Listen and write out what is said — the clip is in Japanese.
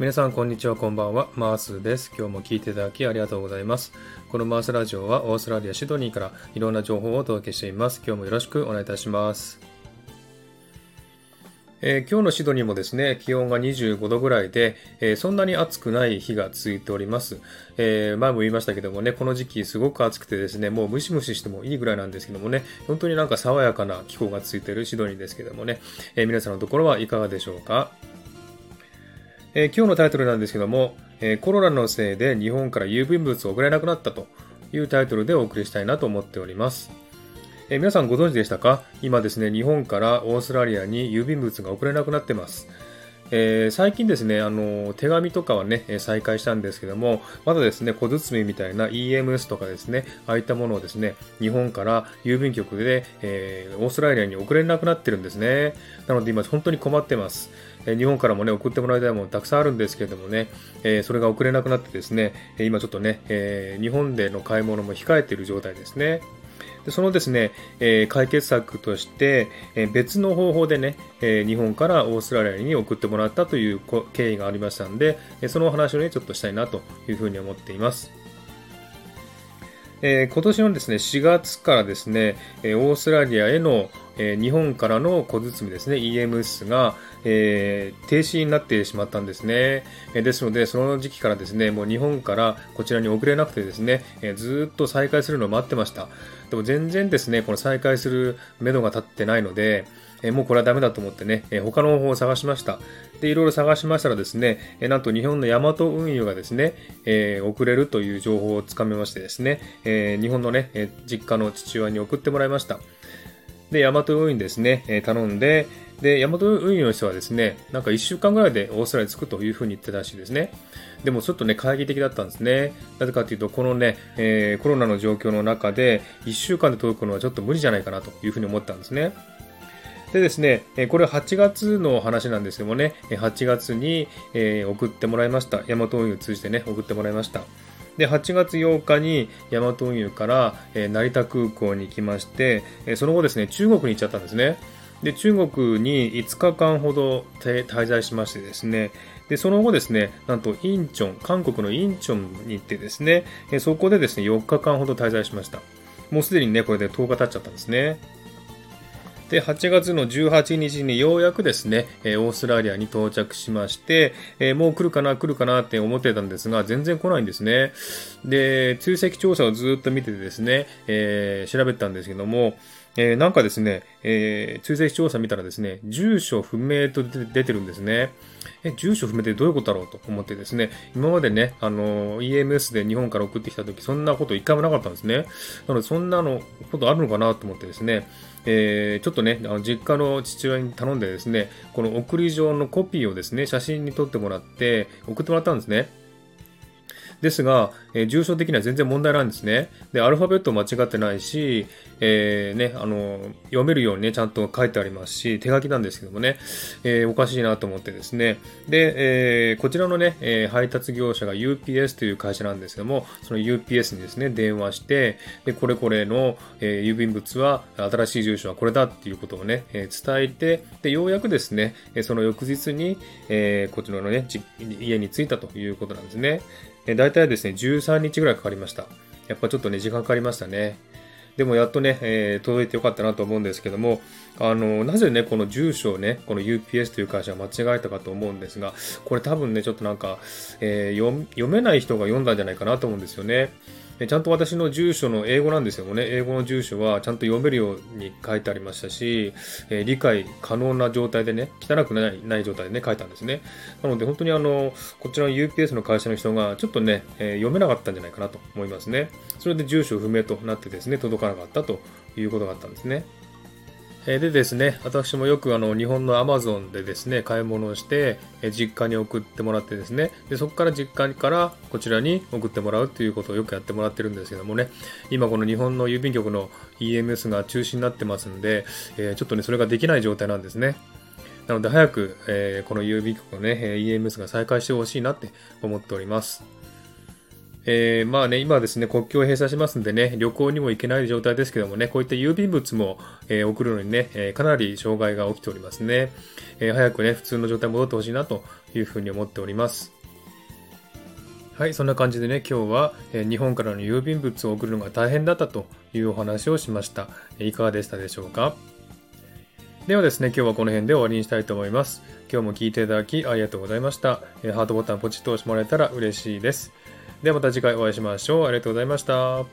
皆さんこんにちはこんばんは。マースです。今日も聞いていただきありがとうございます。このマースラジオはオーストラリアシドニーからいろんな情報をお届けしています。今日もよろしくお願いいたします。えー、今日のシドニーもですね、気温が25度ぐらいで、えー、そんなに暑くない日が続いております。えー、前も言いましたけどもね、この時期すごく暑くてですね、もうムシムシしてもいいぐらいなんですけどもね、本当になんか爽やかな気候が続いているシドニーですけどもね、え皆さんのところはいかがでしょうか？えー、今日のタイトルなんですけども、えー、コロナのせいで日本から郵便物を送れなくなったというタイトルでお送りしたいなと思っております。えー、皆さんご存知でしたか？今ですね、日本からオーストラリアに郵便物が送れなくなってます。えー、最近ですね、あの、手紙とかはね、再開したんですけども、まだですね、小包みたいな EMS とかですね、ああいったものをですね、日本から郵便局で、えー、オーストラリアに送れなくなってるんですね。なので今本当に困ってます。え日本からもね、送ってもらいたいものたくさんあるんですけれどもね、えそれが送れなくなってですね、今ちょっとね、え日本での買い物も控えている状態ですね。でそのですね、えー、解決策として、えー、別の方法でね、えー、日本からオーストラリアに送ってもらったという経緯がありましたので、えそのお話をね、ちょっとしたいなというふうに思っています。え今年のですね、4月からですね、えオーストラリアへの、え日本からの小包ですね、EMS が、え、停止になってしまったんですね。えですので、その時期からですね、もう日本からこちらに送れなくてですね、えずっと再開するのを待ってました。でも全然ですね、この再開する目処が立ってないので、えもうこれはダメだと思ってね、え他の方法を探しました。で、いろいろ探しましたらですね、えなんと日本のヤマト運輸がですね、えー、送れるという情報をつかめましてですね、えー、日本のね、え実家の父親に送ってもらいました。で、ヤマト運輸ですね、え頼んで、で、ヤマト運輸の人はですね、なんか1週間ぐらいでオーストラリアに着くというふうに言ってたらしいですね。でもちょっとね、懐疑的だったんですね。なぜかというと、このね、えー、コロナの状況の中で、1週間で届くのはちょっと無理じゃないかなというふうに思ったんですね。でですね、これ8月の話なんですけどもね、8月に送ってもらいました。ヤマト運輸通じてね、送ってもらいました。で、8月8日にヤマト運輸から、成田空港に行きまして、その後ですね、中国に行っちゃったんですね。で、中国に5日間ほど滞在しましてですね、で、その後ですね、なんとインチョン、韓国のインチョンに行ってですね、そこでですね、4日間ほど滞在しました。もうすでにね、これで10日経っちゃったんですね。で、8月の18日にようやくですね、えオーストラリアに到着しまして、えもう来るかな、来るかなって思ってたんですが、全然来ないんですね。で、追跡調査をずっと見ててですね、えー、調べたんですけども、えー、なんかですね、えー、追跡調査見たらですね、住所不明と出てるんですね。え、住所不明ってどういうことだろうと思ってですね、今までね、あの、EMS で日本から送ってきた時、そんなこと一回もなかったんですね。なので、そんなのことあるのかなと思ってですね、えー、ちょっとね、あの実家の父親に頼んでですね、この送り状のコピーをですね、写真に撮ってもらって、送ってもらったんですね。ですが、えー、重症的には全然問題なんですね。で、アルファベット間違ってないし、えー、ね、あの、読めるようにね、ちゃんと書いてありますし、手書きなんですけどもね、えー、おかしいなと思ってですね。で、えー、こちらのね、え配達業者が UPS という会社なんですけども、その UPS にですね、電話して、で、これこれの、え郵便物は、新しい住所はこれだっていうことをね、え伝えて、で、ようやくですね、その翌日に、えこちらのね、家に着いたということなんですね。え大体ですね、13日ぐらいかかりました。やっぱちょっとね、時間かかりましたね。でもやっとね、えー、届いてよかったなと思うんですけども、あの、なぜね、この住所をね、この UPS という会社が間違えたかと思うんですが、これ多分ね、ちょっとなんか、えー、読めない人が読んだんじゃないかなと思うんですよね。ちゃんと私の住所の英語なんですよね。英語の住所はちゃんと読めるように書いてありましたし、えー、理解可能な状態でね、汚くないない状態でね、書いたんですね。なので本当にあの、こちらの UPS の会社の人がちょっとね、えー、読めなかったんじゃないかなと思いますね。それで住所不明となってですね、届かなかったということがあったんですね。でですね、私もよくあの日本のアマゾンでですね、買い物をして、実家に送ってもらってですね、でそこから実家からこちらに送ってもらうということをよくやってもらってるんですけどもね、今この日本の郵便局の EMS が中止になってますんで、えちょっとね、それができない状態なんですね。なので早く、えこの郵便局のね、EMS が再開してほしいなって思っております。えー、まあね、今ですね、国境を閉鎖しますんでね、旅行にも行けない状態ですけどもね、こういった郵便物も、えー、送るのにね、えー、かなり障害が起きておりますね。え早くね、普通の状態に戻ってほしいなというふうに思っております。はい、そんな感じでね、今日は、え日本からの郵便物を送るのが大変だったというお話をしました。いかがでしたでしょうか？ではですね、今日はこの辺で終わりにしたいと思います。今日も聴いていただきありがとうございました。えハートボタンポチッと押してもらえたら嬉しいです。ではまた次回お会いしましょう。ありがとうございました。